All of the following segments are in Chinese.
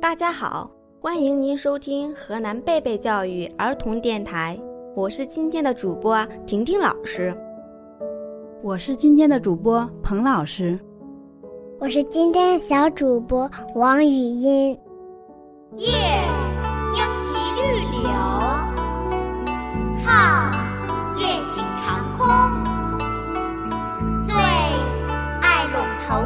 大家好，欢迎您收听河南贝贝教育儿童电台，我是今天的主播婷婷老师，我是今天的主播彭老师，我是今天的小主播王语音。夜，莺啼绿柳，号，月行长空。最，爱陇头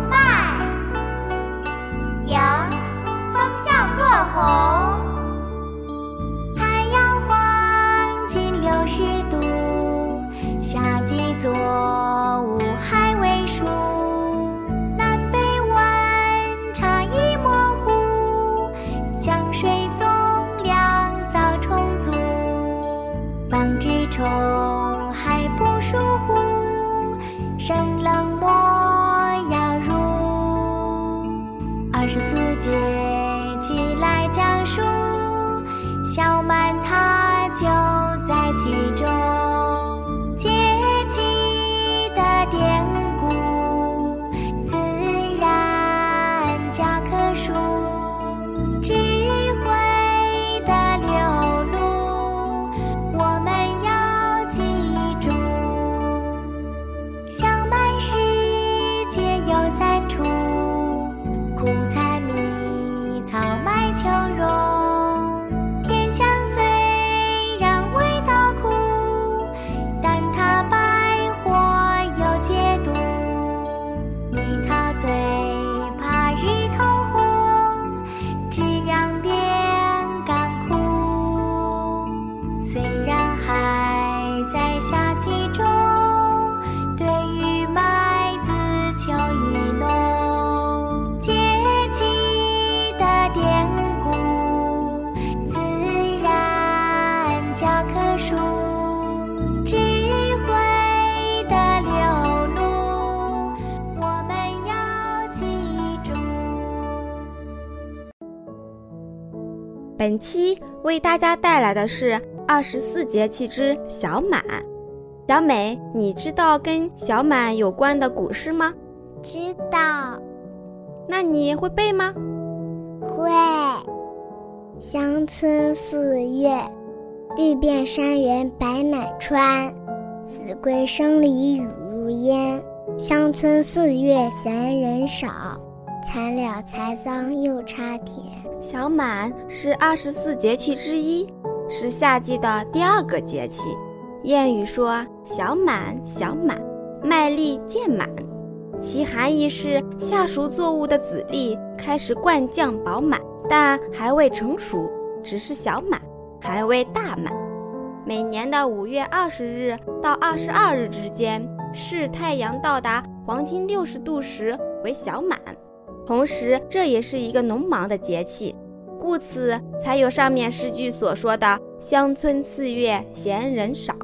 二十四节气来讲述，小满堂本期为大家带来的是二十四节气之小满。小美，你知道跟小满有关的古诗吗？知道，那你会背吗？会。乡村四月，绿遍山原白满川。子规声里雨如烟。乡村四月闲人少，残了才桑又插田。小满是二十四节气之一，是夏季的第二个节气。谚语说“小满，小满，麦粒渐满”，其含义是夏熟作物的籽粒开始灌浆饱满，但还未成熟，只是小满，还未大满。每年的五月二十日到二十二日之间，是太阳到达黄金六十度时为小满。同时，这也是一个农忙的节气，故此才有上面诗句所说的“乡村四月闲人少”。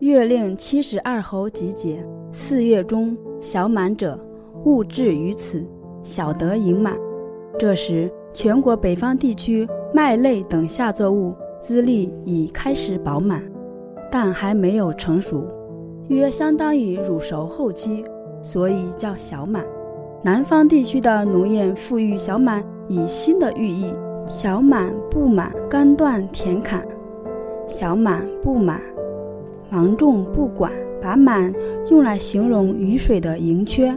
月令七十二候集结，四月中小满者，物至于此，小得盈满。这时，全国北方地区麦类等夏作物资粒已开始饱满，但还没有成熟，约相当于乳熟后期，所以叫小满。南方地区的农谚赋予小满以新的寓意：小满不满，干断田坎；小满不满，芒种不管。把满用来形容雨水的盈缺，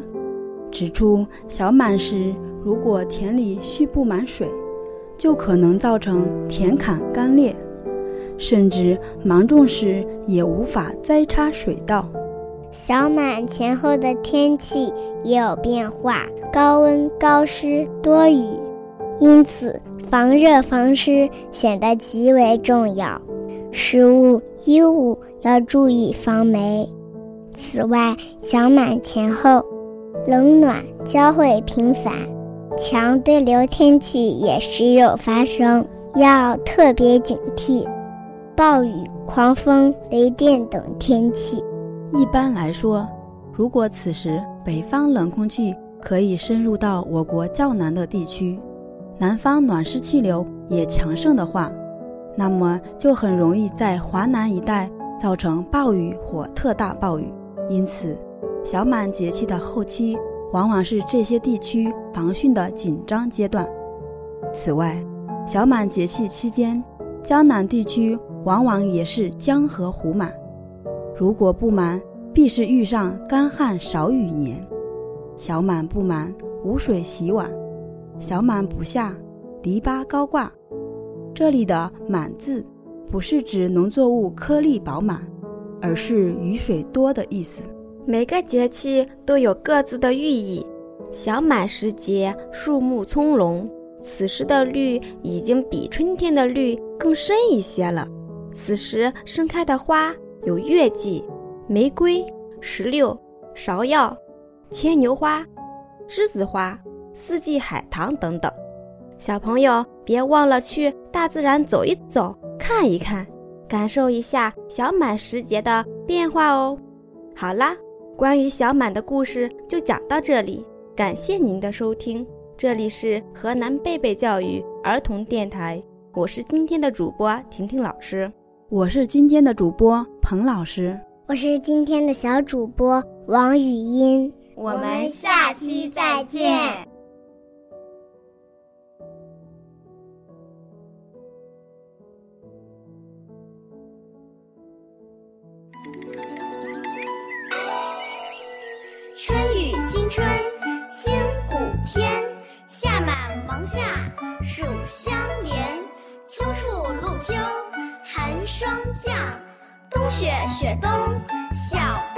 指出小满时，如果田里蓄不满水，就可能造成田坎干裂，甚至芒种时也无法栽插水稻。小满前后的天气也有变化，高温、高湿、多雨，因此防热防湿显得极为重要。食物、衣物要注意防霉。此外，小满前后，冷暖交汇频繁，强对流天气也时有发生，要特别警惕暴雨、狂风、雷电等天气。一般来说，如果此时北方冷空气可以深入到我国较南的地区，南方暖湿气流也强盛的话，那么就很容易在华南一带造成暴雨或特大暴雨。因此，小满节气的后期往往是这些地区防汛的紧张阶段。此外，小满节气期间，江南地区往往也是江河湖满。如果不满，必是遇上干旱少雨年。小满不满，无水洗碗；小满不下，篱笆高挂。这里的“满”字，不是指农作物颗粒饱满，而是雨水多的意思。每个节气都有各自的寓意。小满时节，树木葱茏，此时的绿已经比春天的绿更深一些了。此时盛开的花有月季、玫瑰、石榴、芍药、牵牛花、栀子花、四季海棠等等。小朋友别忘了去大自然走一走，看一看，感受一下小满时节的变化哦。好啦，关于小满的故事就讲到这里，感谢您的收听。这里是河南贝贝教育儿童电台，我是今天的主播婷婷老师，我是今天的主播彭老师，我是今天的小主播王语音，我们下期再见。春雨惊春清谷天，夏满芒夏暑相连，秋处露秋寒霜降，冬雪雪冬小。